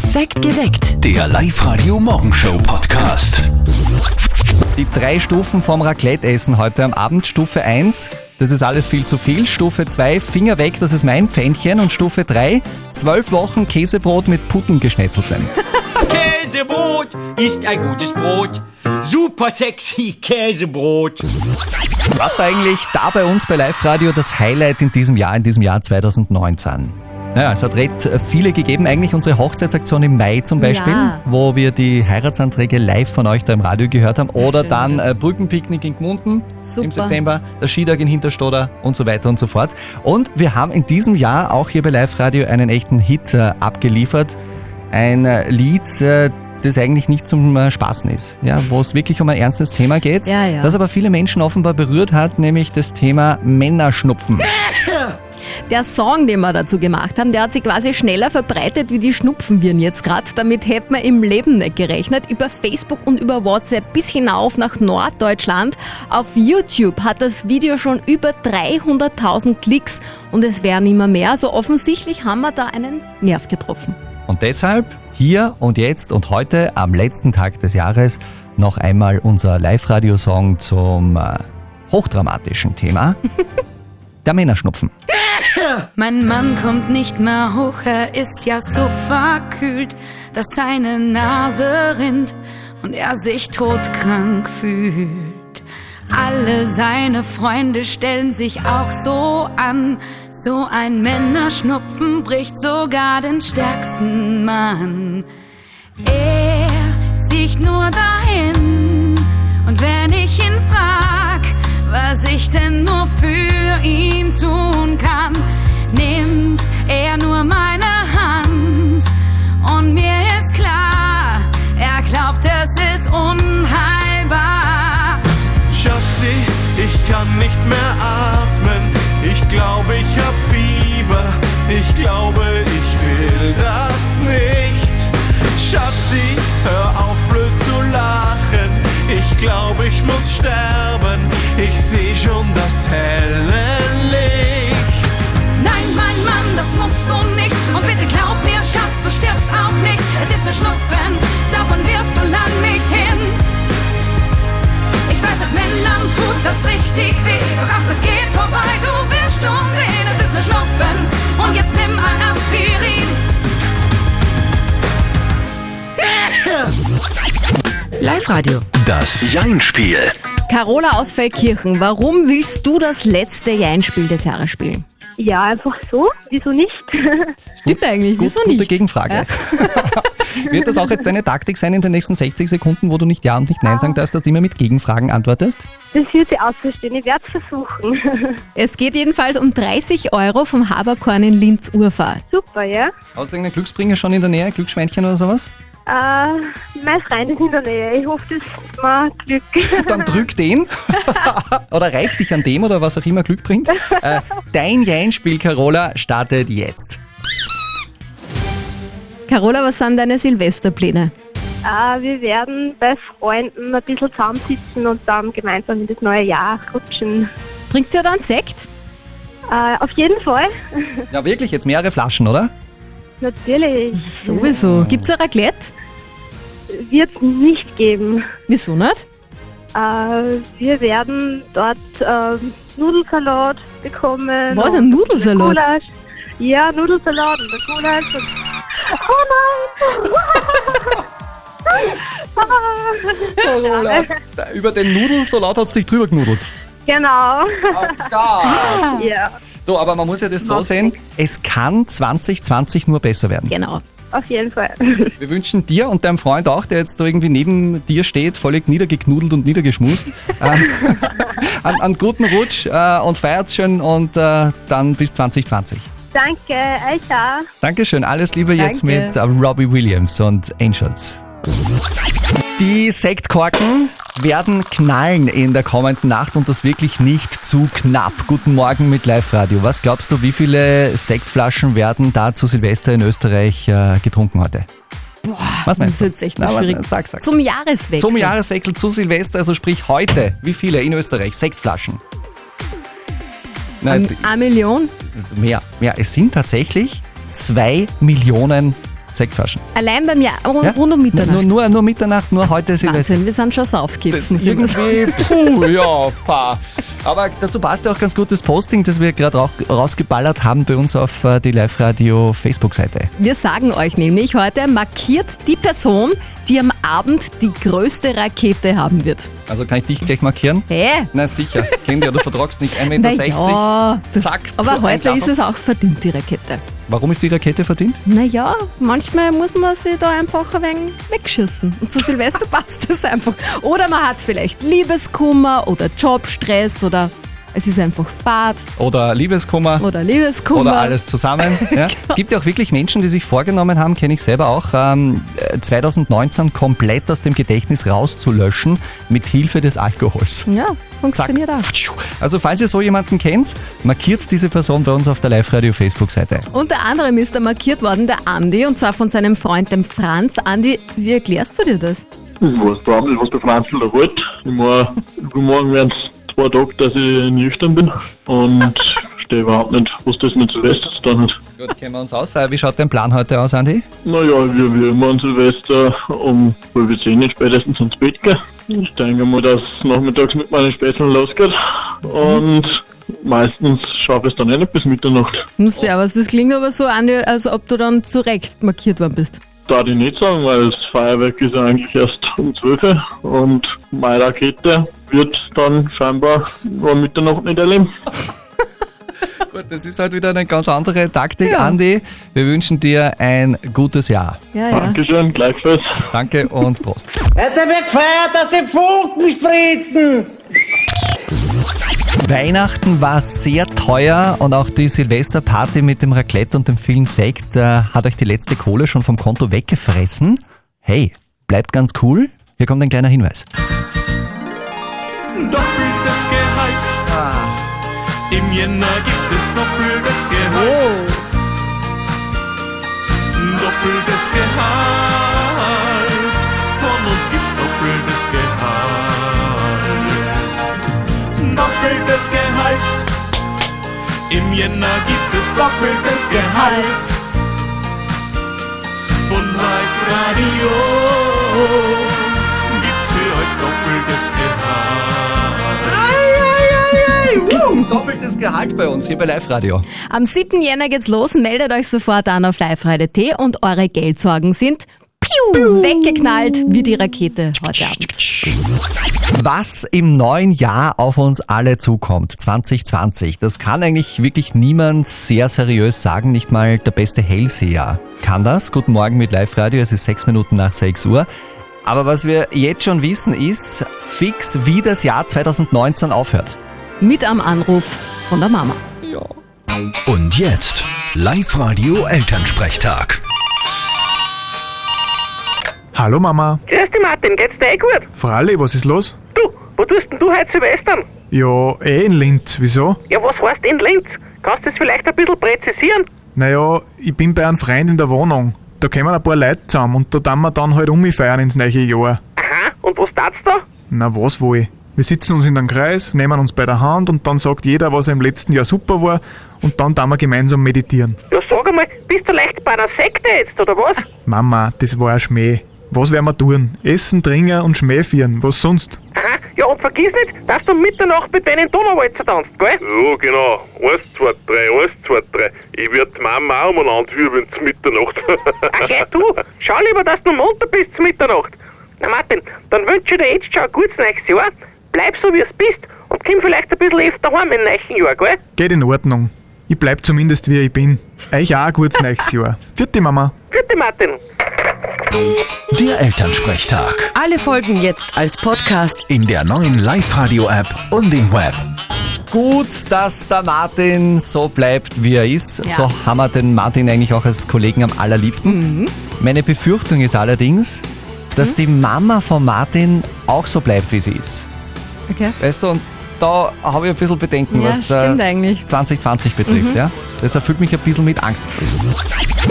Perfekt geweckt. Der Live-Radio-Morgenshow-Podcast. Die drei Stufen vom Raclette-Essen heute am Abend. Stufe 1, das ist alles viel zu viel. Stufe 2, Finger weg, das ist mein Pfännchen. Und Stufe 3, zwölf Wochen Käsebrot mit Puttengeschnetzeltem. Käsebrot ist ein gutes Brot. Super sexy Käsebrot. Was war eigentlich da bei uns bei Live Radio das Highlight in diesem Jahr, in diesem Jahr 2019? Naja, es hat recht viele gegeben. Eigentlich unsere Hochzeitsaktion im Mai zum Beispiel, Ja. wo wir die Heiratsanträge live von euch da im Radio gehört haben. Oder schön. dann äh, Brückenpicknick in Gmunden Super. im September, der Skitag in Hinterstoder und so weiter und so fort. Und wir haben in diesem Jahr auch hier bei Live Radio einen echten Hit äh, abgeliefert. Ein äh, Lied, äh, das eigentlich nicht zum äh, Spaßen ist, ja, wo es wirklich um ein ernstes Thema geht, Ja, ja. das aber viele Menschen offenbar berührt hat, nämlich das Thema Männerschnupfen. Der Song, den wir dazu gemacht haben, der hat sich quasi schneller verbreitet wie die Schnupfenviren jetzt gerade. Damit hätte man im Leben nicht gerechnet. Über Facebook und über WhatsApp bis hinauf nach Norddeutschland. Auf YouTube hat das Video schon über 300.000 Klicks und es werden immer mehr. Also offensichtlich haben wir da einen Nerv getroffen. Und deshalb hier und jetzt und heute am letzten Tag des Jahres noch einmal unser Live-Radio-Song zum äh, hochdramatischen Thema. Der Männerschnupfen. Mein Mann kommt nicht mehr hoch, er ist ja so verkühlt, dass seine Nase rinnt und er sich todkrank fühlt. Alle seine Freunde stellen sich auch so an, so ein Männerschnupfen bricht sogar den stärksten Mann. Er sieht nur dahin ich denn nur für ihn tun kann, nimmt er nur meine Hand und mir ist klar, er glaubt es ist unheilbar. Schatzi, ich kann nicht mehr atmen. Ich glaube, ich hab Fieber. Ich glaube, ich will das nicht. Schatzi, hör auf blöd zu lachen. Ich glaube, ich muss sterben. Ich seh schon das helle Licht. Nein, mein Mann, das musst du nicht. Und bitte glaub mir, Schatz, du stirbst auch nicht. Es ist ne Schnupfen, davon wirst du lang nicht hin. Ich weiß, auch Männern tut das richtig weh. Doch ach, das geht vorbei, du wirst schon sehen. Es ist ne Schnupfen und jetzt nimm ein Aspirin. Live-Radio. Das Jein-Spiel. Carola aus Feldkirchen, warum willst du das letzte Jeinspiel des Jahres spielen? Ja, einfach so. Wieso nicht? Stimmt eigentlich, Gut, wieso gute nicht? Gegenfrage. Wird das auch jetzt deine Taktik sein in den nächsten 60 Sekunden, wo du nicht Ja und nicht Nein sagen darfst, dass du immer mit Gegenfragen antwortest? Das wird sie ausverstehen. Ich werde es versuchen. Es geht jedenfalls um 30 Euro vom Haberkorn in Linz Urfahrt. Super, ja. Hast du irgendeinen Glücksbringer schon in der Nähe? Glücksschweinchen oder sowas? Äh, mein Freund ist in der Nähe. Ich hoffe, das gibt mir Glück. Dann drück den oder reib dich an dem oder was auch immer Glück bringt. Äh, dein Jein-Spiel, Carola, startet jetzt. Carola, was sind deine Silvesterpläne? äh, wir werden bei Freunden ein bisschen zusammensitzen und dann gemeinsam in das neue Jahr rutschen. Trinkt ihr dann Sekt? Äh, auf jeden Fall. Ja, wirklich, jetzt mehrere Flaschen, oder? Natürlich. Sowieso. Gibt's ein Raclette? Wird es nicht geben. Wieso nicht? Äh, wir werden dort äh, Nudelsalat bekommen. Was, ein Nudelsalat? Gulasch. Ja, Nudelsalat und der Gulasch. Und oh nein! Carola, über den Nudelsalat hat es dich drüber genudelt. genau. ja, So, aber man muss ja das so sehen, es kann 2020 nur besser werden. Genau. Auf jeden Fall. Wir wünschen dir und deinem Freund auch, der jetzt da irgendwie neben dir steht, völlig niedergeknudelt und niedergeschmust, ähm, einen, einen guten Rutsch äh, und feiert's schön und äh, dann bis 2020. Danke, auch. Dankeschön, alles Liebe jetzt Danke. mit äh, Robbie Williams und Angels. Die Sektkorken werden knallen in der kommenden Nacht und das wirklich nicht zu knapp. Guten Morgen mit Live-Radio. Was glaubst du, wie viele Sektflaschen werden da zu Silvester in Österreich äh, getrunken heute? was Das meinst ist du? jetzt echt Na, was, schwierig. sag, sag. Zum Jahreswechsel. Zum Jahreswechsel zu Silvester, also sprich heute, wie viele in Österreich? Sektflaschen? Nein, Eine Million? mehr, mehr. Es sind tatsächlich zwei Millionen Sektflaschen. Allein bei mir rund, Ja? rund um Mitternacht. Nur, nur, nur Mitternacht, nur heute Silvester. Wahnsinn, wir sind schon Das ist irgendwie, puh, ja, pa. Aber dazu passt ja auch ganz gutes Posting, das wir gerade auch rausgeballert haben bei uns auf äh, die Live-Radio Facebook-Seite. Wir sagen euch nämlich heute, markiert die Person, die am Abend die größte Rakete haben wird. Also kann ich dich gleich markieren? Hä? Na sicher, Kinder, du vertragst nicht 1,60 Na Meter. ja, du- Zack, Aber heute ist es auch verdient, die Rakete. Warum ist die Rakete verdient? Naja, manchmal muss man sich da einfach ein wenig wegschießen. Und zu Silvester passt das einfach. Oder man hat vielleicht Liebeskummer oder Jobstress oder es ist einfach Fahrt Oder Liebeskummer? oder Liebeskummer. Oder alles zusammen. Ja. Es gibt ja auch wirklich Menschen, die sich vorgenommen haben, kenne ich selber auch, ähm, äh, 2019 komplett aus dem Gedächtnis rauszulöschen mit Hilfe des Alkohols. Ja, Zack. funktioniert auch. Also falls ihr so jemanden kennt, markiert diese Person bei uns auf der Live-Radio Facebook-Seite. Unter anderem ist da markiert worden der Andi und zwar von seinem Freund dem Franz. Andi, wie erklärst du dir das? Ich weiß gar nicht, was der Franzl da wollte. Ich meine, übermorgen werden es zwei Tage, dass ich nüchtern bin und verstehe überhaupt nicht, was das mit Silvester zu tun hat. Gut, kennen wir uns aus. Wie schaut dein Plan heute aus, Andi? Naja, wir, wir immer an Silvester um halb zehn spätestens ins Bett gehen. Ich denke mal, dass es nachmittags mit meinen Spätzlen losgeht und meistens schaffe ich es dann eh nicht bis Mitternacht. Nun, Servus, das klingt aber so, Andi, als ob du dann zurecht markiert worden bist. Darf ich nicht sagen, weil das Feuerwerk ist ja eigentlich erst um 12 Uhr und meine Rakete wird dann scheinbar um Mitternacht nicht erleben. Gut, das ist halt wieder eine ganz andere Taktik, Ja. Andi. Wir wünschen dir ein gutes Jahr. Ja, ja. Dankeschön, gleichfalls. Danke und Prost. Jetzt wird gefeiert, dass die Funken spritzen. Weihnachten war sehr teuer und auch die Silvesterparty mit dem Raclette und dem vielen Sekt äh, hat euch die letzte Kohle schon vom Konto weggefressen. Hey, bleibt ganz cool. Hier kommt ein kleiner Hinweis. Doppeltes Gehalt. Im Jänner gibt es doppeltes Gehalt. Doppeltes Gehalt. Von uns gibt's doppeltes Gehalt. Doppeltes Gehalt. Im Jänner gibt es doppeltes Gehalt. Von Live Radio doppeltes Gehalt. Doppeltes Gehalt bei uns hier bei Live Radio. Am 7. Jänner geht's los. Meldet euch sofort an auf live-radio.t und eure Geldsorgen sind piu, weggeknallt wie die Rakete heute Abend. Was im neuen Jahr auf uns alle zukommt, 2020, das kann eigentlich wirklich niemand sehr seriös sagen, nicht mal der beste Hellseher kann das. Guten Morgen mit Live Radio, es ist sechs Minuten nach 6 Uhr. Aber was wir jetzt schon wissen ist fix, wie das Jahr 2019 aufhört. Mit am Anruf von der Mama. Und jetzt Live-Radio Elternsprechtag. Hallo Mama. Grüß dich, Martin, geht's dir eh gut? Fralli, was ist los? Du, wo tust denn du heute Silvestern? Ja, eh in Linz. Wieso? Ja, was heißt in Linz? Kannst du das vielleicht ein bisschen präzisieren? Naja, ich bin bei einem Freund in der Wohnung. Da kommen ein paar Leute zusammen und da tun wir dann halt umfeiern ins neue Jahr. Aha, und was tat's da? Na, was wohl? Wir sitzen uns in einem Kreis, nehmen uns bei der Hand und dann sagt jeder, was er im letzten Jahr super war und dann tun wir gemeinsam meditieren. Ja, sag einmal, bist du leicht bei einer Sekte jetzt, oder was? Mama, das war ein Schmäh. Was werden wir tun? Essen, trinken und Schmäh führen. Was sonst? Aha, ja, und vergiss nicht, dass du um Mitternacht mit denen in Donauwalzer tanzt, gell? Ja, genau. Eins, zwei, drei, eins, zwei, drei. Ich werd die Mama auch umeinander wirbeln zur Mitternacht. Ach, geh du, schau lieber, dass du munter bist zur Mitternacht. Na, Martin, dann wünsche ich dir jetzt schon ein gutes neues Jahr. Bleib so, wie es bist und komm vielleicht ein bisschen öfter heim im neuen Jahr, gell? Geht in Ordnung. Ich bleib zumindest wie ich bin. Euch auch ein gutes neues Jahr. Vierte Mama. Bitte, Martin. Der Elternsprechtag. Alle Folgen jetzt als Podcast. In der neuen Live-Radio-App und im Web. Gut, dass der Martin so bleibt, wie er ist. Ja. So haben wir den Martin eigentlich auch als Kollegen am allerliebsten. Meine Befürchtung ist allerdings, dass die Mama von Martin auch so bleibt, wie sie ist. Okay. Weißt du, und da habe ich ein bisschen Bedenken, Ja, was äh, eigentlich. 2020 betrifft. Ja? Das erfüllt mich ein bisschen mit Angst.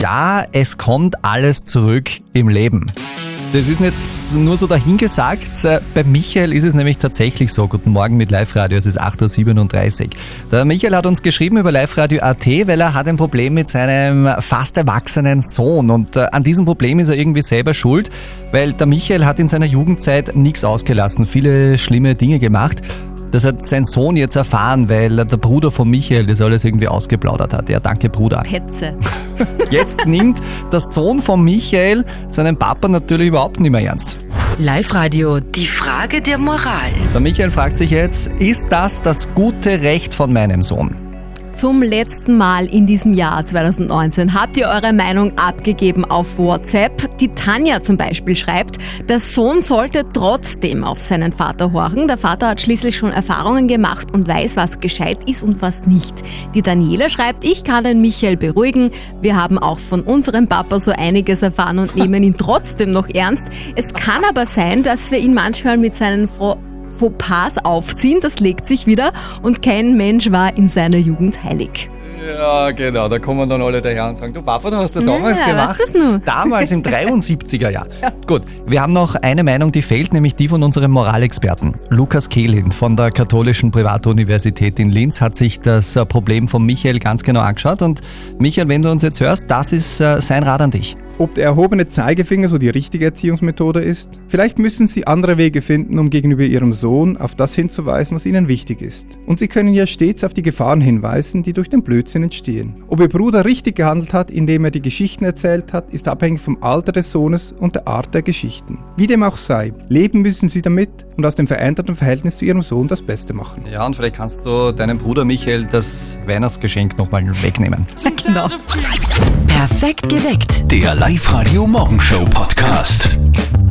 Ja, es kommt alles zurück im Leben. Das ist nicht nur so dahingesagt. Äh, Bei Michael ist es nämlich tatsächlich so. Guten Morgen mit Live-Radio, es ist 8.37 Uhr. Der Michael hat uns geschrieben über Live-Radio.at, weil er hat ein Problem mit seinem fast erwachsenen Sohn. Und äh, an diesem Problem ist er irgendwie selber schuld, weil der Michael hat in seiner Jugendzeit nichts ausgelassen, viele schlimme Dinge gemacht. Das hat sein Sohn jetzt erfahren, weil der Bruder von Michael das alles irgendwie ausgeplaudert hat. Ja, danke Bruder. Petze. Jetzt nimmt der Sohn von Michael seinen Papa natürlich überhaupt nicht mehr ernst. Live-Radio, die Frage der Moral. Der Michael fragt sich jetzt, ist das das gute Recht von meinem Sohn? Zum letzten Mal in diesem Jahr 2019 habt ihr eure Meinung abgegeben auf WhatsApp. Die Tanja zum Beispiel schreibt, der Sohn sollte trotzdem auf seinen Vater horchen. Der Vater hat schließlich schon Erfahrungen gemacht und weiß, was gescheit ist und was nicht. Die Daniela schreibt, ich kann den Michael beruhigen. Wir haben auch von unserem Papa so einiges erfahren und nehmen ihn trotzdem noch ernst. Es kann aber sein, dass wir ihn manchmal mit seinen Fro Fauxpas aufziehen, das legt sich wieder und kein Mensch war in seiner Jugend heilig. Ja, genau, da kommen dann alle daher und sagen, du Papa, du hast das damals Ja, gemacht. du's nur? Damals im 73er Jahr. Gut, wir haben noch eine Meinung, die fehlt, nämlich die von unserem Moralexperten. Lukas Kehlin von der Katholischen Privatuniversität in Linz hat sich das äh, Problem von Michael ganz genau angeschaut. Und Michael, wenn du uns jetzt hörst, das ist äh, sein Rat an dich. Ob der erhobene Zeigefinger so die richtige Erziehungsmethode ist? Vielleicht müssen Sie andere Wege finden, um gegenüber Ihrem Sohn auf das hinzuweisen, was Ihnen wichtig ist. Und Sie können ja stets auf die Gefahren hinweisen, die durch den Blödsinn entstehen. Ob Ihr Bruder richtig gehandelt hat, indem er die Geschichten erzählt hat, ist abhängig vom Alter des Sohnes und der Art der Geschichten. Wie dem auch sei, leben müssen Sie damit und aus dem veränderten Verhältnis zu Ihrem Sohn das Beste machen. Ja, und vielleicht kannst du deinem Bruder Michael das Weihnachtsgeschenk nochmal wegnehmen. Genau. Perfekt geweckt. Der Live-Radio Morgenshow Podcast.